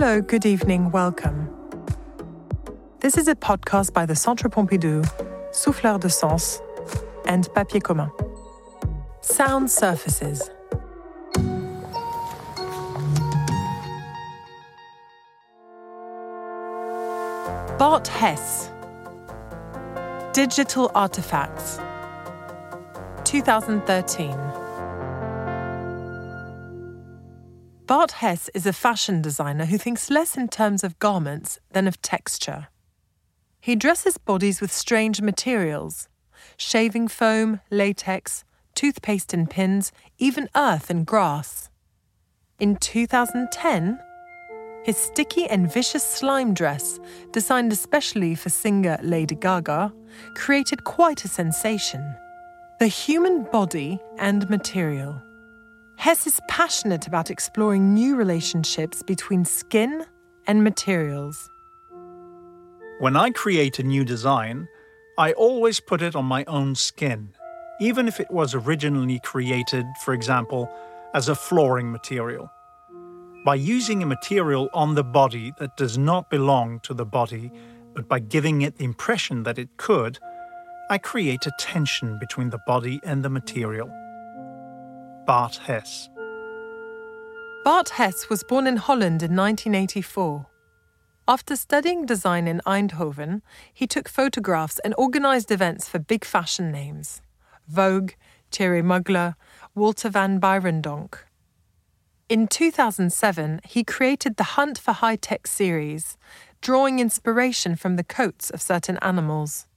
Hello, good evening, welcome. This is a podcast by the Centre Pompidou, Souffleur de Sens, and Papier Commun. Sound surfaces. Bart Hess. Digital Artifacts. 2013. Bart Hess is a fashion designer who thinks less in terms of garments than of texture. He dresses bodies with strange materials shaving foam, latex, toothpaste and pins, even earth and grass. In 2010, his sticky and vicious slime dress, designed especially for singer Lady Gaga, created quite a sensation. The human body and material. Hess is passionate about exploring new relationships between skin and materials. When I create a new design, I always put it on my own skin, even if it was originally created, for example, as a flooring material by using a material on the body that does not belong to the body, but by giving it the impression that it could, I create a tension between the body and the material. Bart Hess. Bart Hess was born in Holland in 1984. After studying design in Eindhoven, he took photographs and organized events for big fashion names Vogue, Thierry Mugler, Walter van Beirendonck. In 2007, he created the Hunt for High Tech series, drawing inspiration from the coats of certain animals.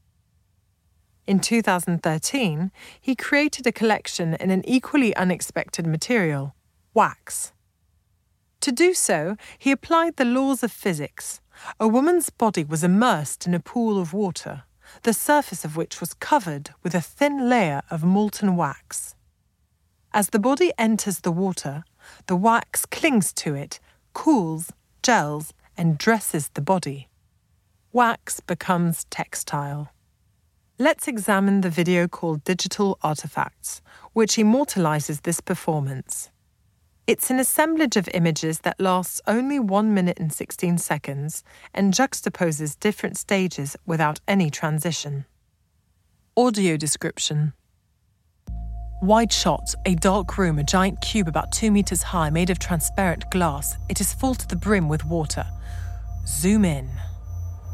In 2013, he created a collection in an equally unexpected material wax. To do so, he applied the laws of physics. A woman's body was immersed in a pool of water, the surface of which was covered with a thin layer of molten wax. As the body enters the water, the wax clings to it, cools, gels, and dresses the body. Wax becomes textile. Let's examine the video called Digital Artifacts, which immortalizes this performance. It's an assemblage of images that lasts only 1 minute and 16 seconds and juxtaposes different stages without any transition. Audio description Wide shot, a dark room, a giant cube about two meters high made of transparent glass. It is full to the brim with water. Zoom in.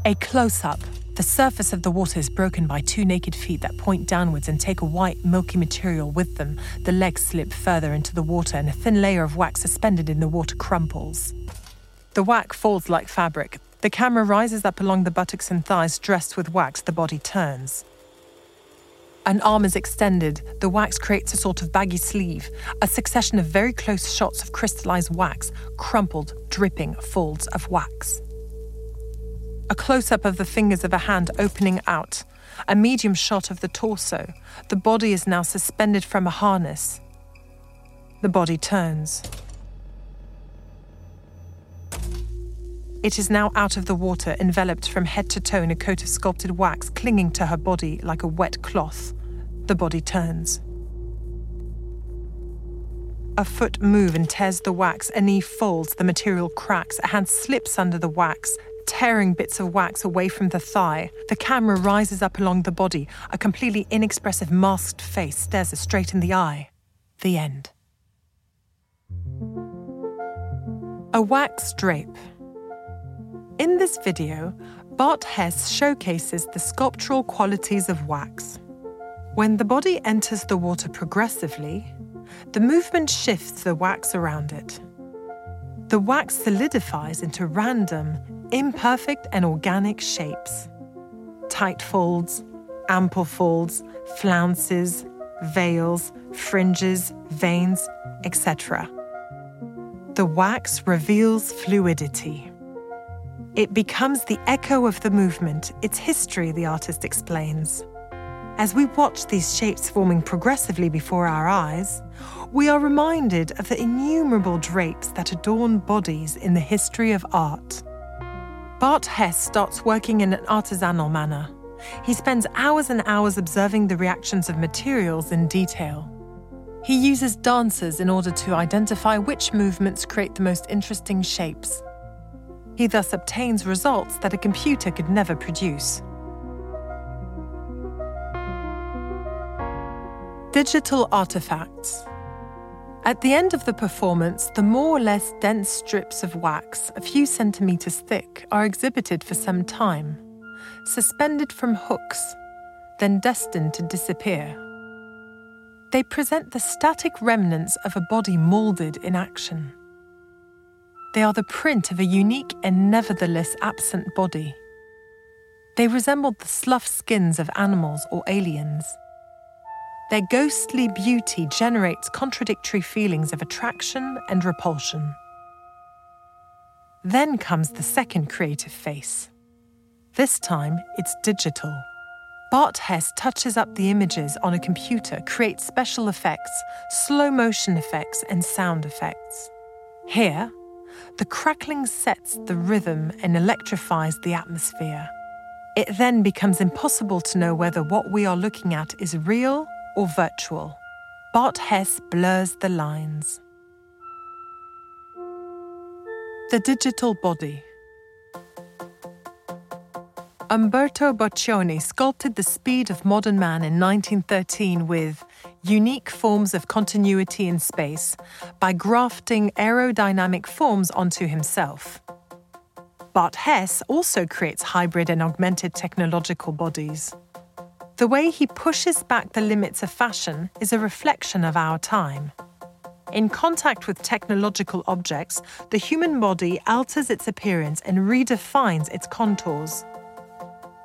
A close up. The surface of the water is broken by two naked feet that point downwards and take a white, milky material with them. The legs slip further into the water and a thin layer of wax suspended in the water crumples. The wax falls like fabric. The camera rises up along the buttocks and thighs dressed with wax. The body turns. An arm is extended, the wax creates a sort of baggy sleeve, a succession of very close shots of crystallized wax, crumpled, dripping folds of wax. A close up of the fingers of a hand opening out, a medium shot of the torso. The body is now suspended from a harness. The body turns. It is now out of the water, enveloped from head to toe in a coat of sculpted wax clinging to her body like a wet cloth. The body turns. A foot moves and tears the wax, a knee folds, the material cracks, a hand slips under the wax, tearing bits of wax away from the thigh. The camera rises up along the body. A completely inexpressive masked face stares us straight in the eye. The end. A wax drape. In this video, Bart Hess showcases the sculptural qualities of wax. When the body enters the water progressively, the movement shifts the wax around it. The wax solidifies into random, imperfect, and organic shapes tight folds, ample folds, flounces, veils, fringes, veins, etc. The wax reveals fluidity. It becomes the echo of the movement, its history, the artist explains. As we watch these shapes forming progressively before our eyes, we are reminded of the innumerable drapes that adorn bodies in the history of art. Bart Hess starts working in an artisanal manner. He spends hours and hours observing the reactions of materials in detail. He uses dancers in order to identify which movements create the most interesting shapes. He thus obtains results that a computer could never produce. Digital artifacts. At the end of the performance, the more or less dense strips of wax, a few centimeters thick, are exhibited for some time, suspended from hooks, then destined to disappear. They present the static remnants of a body moulded in action. They are the print of a unique and nevertheless absent body. They resembled the slough skins of animals or aliens. Their ghostly beauty generates contradictory feelings of attraction and repulsion. Then comes the second creative face. This time, it's digital. Bart Hess touches up the images on a computer, creates special effects, slow motion effects, and sound effects. Here, the crackling sets the rhythm and electrifies the atmosphere. It then becomes impossible to know whether what we are looking at is real or virtual. Bart Hess blurs the lines. The digital body. Umberto Boccioni sculpted the speed of modern man in 1913 with unique forms of continuity in space by grafting aerodynamic forms onto himself. Bart Hess also creates hybrid and augmented technological bodies. The way he pushes back the limits of fashion is a reflection of our time. In contact with technological objects, the human body alters its appearance and redefines its contours.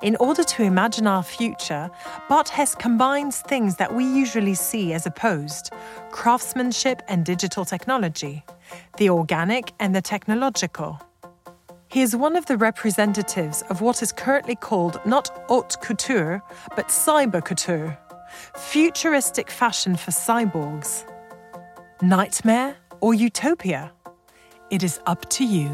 In order to imagine our future, Bart Hess combines things that we usually see as opposed craftsmanship and digital technology, the organic and the technological. He is one of the representatives of what is currently called not haute couture, but cyber couture, futuristic fashion for cyborgs. Nightmare or utopia? It is up to you.